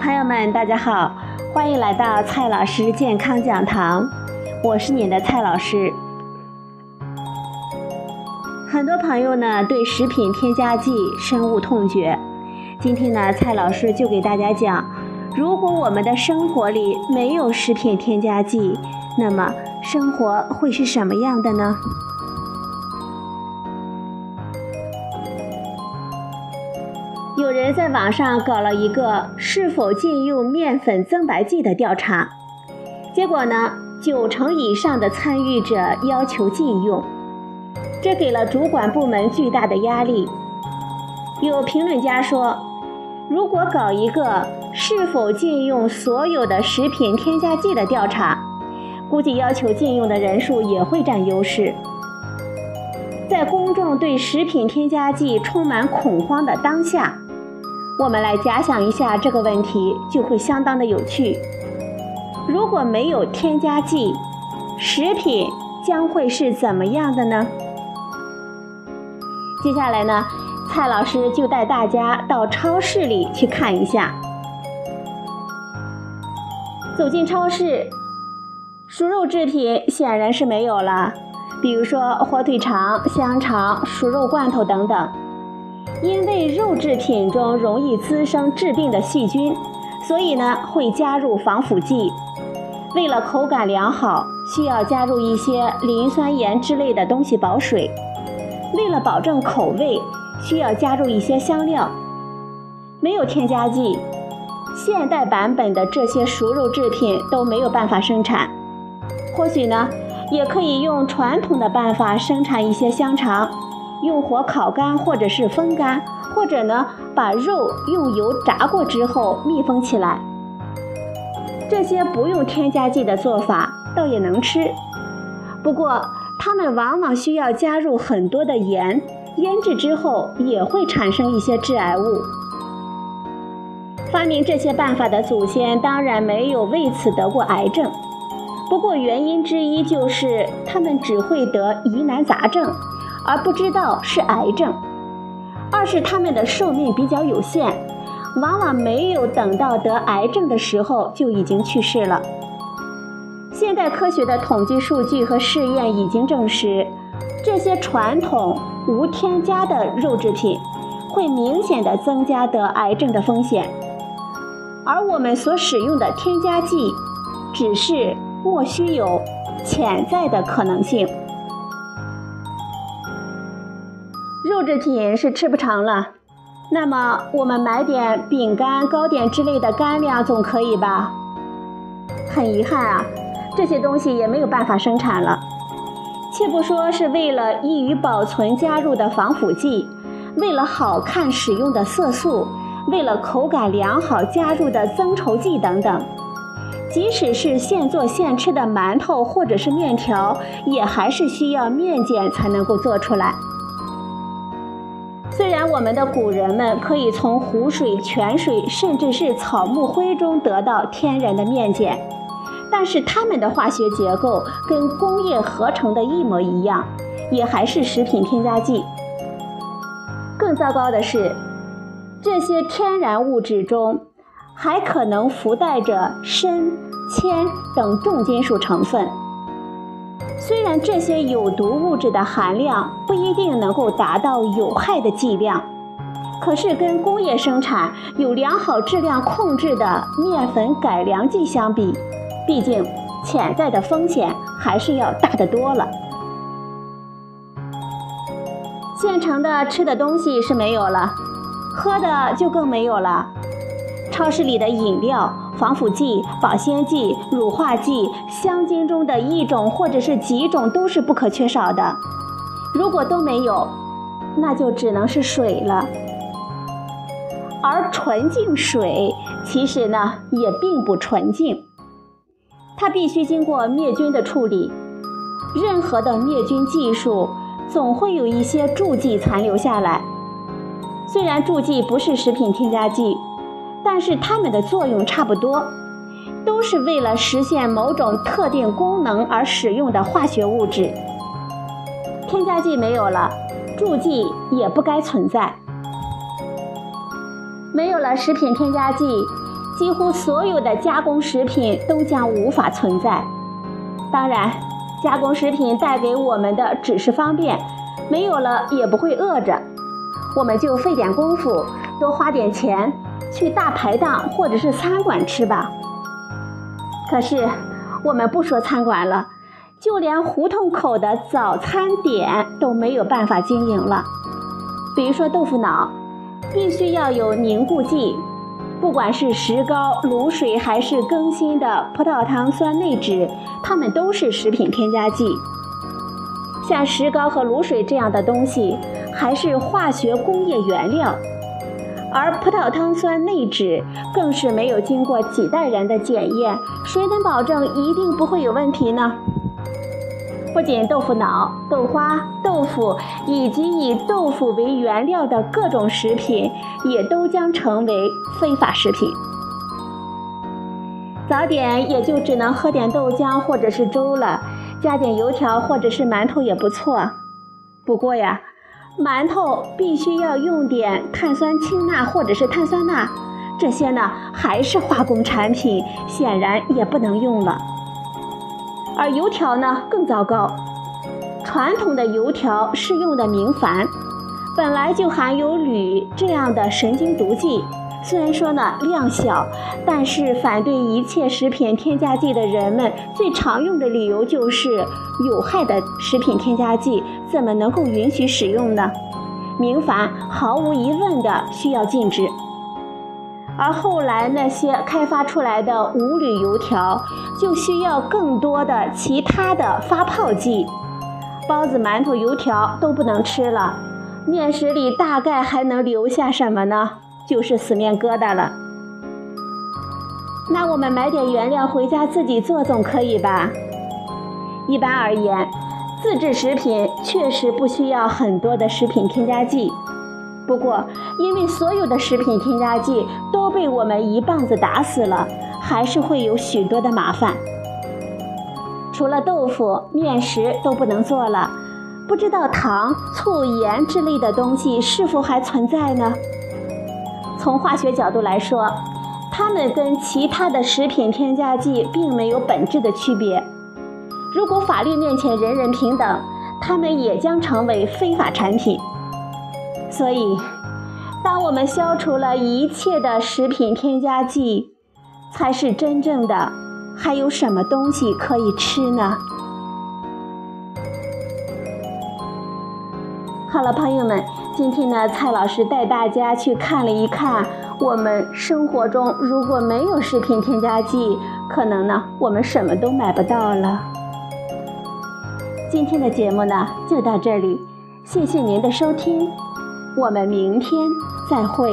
朋友们，大家好，欢迎来到蔡老师健康讲堂，我是你的蔡老师。很多朋友呢对食品添加剂深恶痛绝，今天呢蔡老师就给大家讲，如果我们的生活里没有食品添加剂，那么生活会是什么样的呢？人在网上搞了一个是否禁用面粉增白剂的调查，结果呢，九成以上的参与者要求禁用，这给了主管部门巨大的压力。有评论家说，如果搞一个是否禁用所有的食品添加剂的调查，估计要求禁用的人数也会占优势。在公众对食品添加剂充满恐慌的当下。我们来假想一下这个问题，就会相当的有趣。如果没有添加剂，食品将会是怎么样的呢？接下来呢，蔡老师就带大家到超市里去看一下。走进超市，熟肉制品显然是没有了，比如说火腿肠、香肠、熟肉罐头等等。因为肉制品中容易滋生致病的细菌，所以呢会加入防腐剂。为了口感良好，需要加入一些磷酸盐之类的东西保水。为了保证口味，需要加入一些香料。没有添加剂，现代版本的这些熟肉制品都没有办法生产。或许呢，也可以用传统的办法生产一些香肠。用火烤干，或者是风干，或者呢，把肉用油炸过之后密封起来。这些不用添加剂的做法倒也能吃，不过它们往往需要加入很多的盐，腌制之后也会产生一些致癌物。发明这些办法的祖先当然没有为此得过癌症，不过原因之一就是他们只会得疑难杂症。而不知道是癌症，二是他们的寿命比较有限，往往没有等到得癌症的时候就已经去世了。现代科学的统计数据和试验已经证实，这些传统无添加的肉制品会明显的增加得癌症的风险，而我们所使用的添加剂只是莫须有潜在的可能性。制品是吃不成了，那么我们买点饼干、糕点之类的干粮总可以吧？很遗憾啊，这些东西也没有办法生产了。且不说是为了易于保存加入的防腐剂，为了好看使用的色素，为了口感良好加入的增稠剂等等，即使是现做现吃的馒头或者是面条，也还是需要面碱才能够做出来。虽然我们的古人们可以从湖水、泉水，甚至是草木灰中得到天然的面碱，但是它们的化学结构跟工业合成的一模一样，也还是食品添加剂。更糟糕的是，这些天然物质中还可能附带着砷、铅等重金属成分。虽然这些有毒物质的含量不一定能够达到有害的剂量，可是跟工业生产有良好质量控制的面粉改良剂相比，毕竟潜在的风险还是要大得多了。现成的吃的东西是没有了，喝的就更没有了。超市里的饮料。防腐剂、保鲜剂、乳化剂、香精中的一种或者是几种都是不可缺少的。如果都没有，那就只能是水了。而纯净水其实呢也并不纯净，它必须经过灭菌的处理。任何的灭菌技术总会有一些助剂残留下来，虽然助剂不是食品添加剂。但是它们的作用差不多，都是为了实现某种特定功能而使用的化学物质。添加剂没有了，助剂也不该存在。没有了食品添加剂，几乎所有的加工食品都将无法存在。当然，加工食品带给我们的只是方便，没有了也不会饿着。我们就费点功夫，多花点钱，去大排档或者是餐馆吃吧。可是，我们不说餐馆了，就连胡同口的早餐点都没有办法经营了。比如说豆腐脑，必须要有凝固剂。不管是石膏、卤水，还是更新的葡萄糖酸内酯，它们都是食品添加剂。像石膏和卤水这样的东西，还是化学工业原料，而葡萄糖酸内酯更是没有经过几代人的检验，谁能保证一定不会有问题呢？不仅豆腐脑、豆花、豆腐以及以豆腐为原料的各种食品，也都将成为非法食品。早点也就只能喝点豆浆或者是粥了，加点油条或者是馒头也不错。不过呀，馒头必须要用点碳酸氢钠或者是碳酸钠，这些呢还是化工产品，显然也不能用了。而油条呢更糟糕，传统的油条是用的明矾，本来就含有铝这样的神经毒剂。虽然说呢量小，但是反对一切食品添加剂的人们最常用的理由就是有害的食品添加剂怎么能够允许使用呢？明矾毫无疑问的需要禁止。而后来那些开发出来的无铝油条，就需要更多的其他的发泡剂，包子、馒头、油条都不能吃了，面食里大概还能留下什么呢？就是死面疙瘩了。那我们买点原料回家自己做总可以吧？一般而言，自制食品确实不需要很多的食品添加剂。不过，因为所有的食品添加剂都被我们一棒子打死了，还是会有许多的麻烦。除了豆腐、面食都不能做了，不知道糖、醋、盐之类的东西是否还存在呢？从化学角度来说，它们跟其他的食品添加剂并没有本质的区别。如果法律面前人人平等，它们也将成为非法产品。所以，当我们消除了一切的食品添加剂，才是真正的。还有什么东西可以吃呢？好了，朋友们，今天呢，蔡老师带大家去看了一看，我们生活中如果没有食品添加剂，可能呢，我们什么都买不到了。今天的节目呢，就到这里，谢谢您的收听。我们明天再会。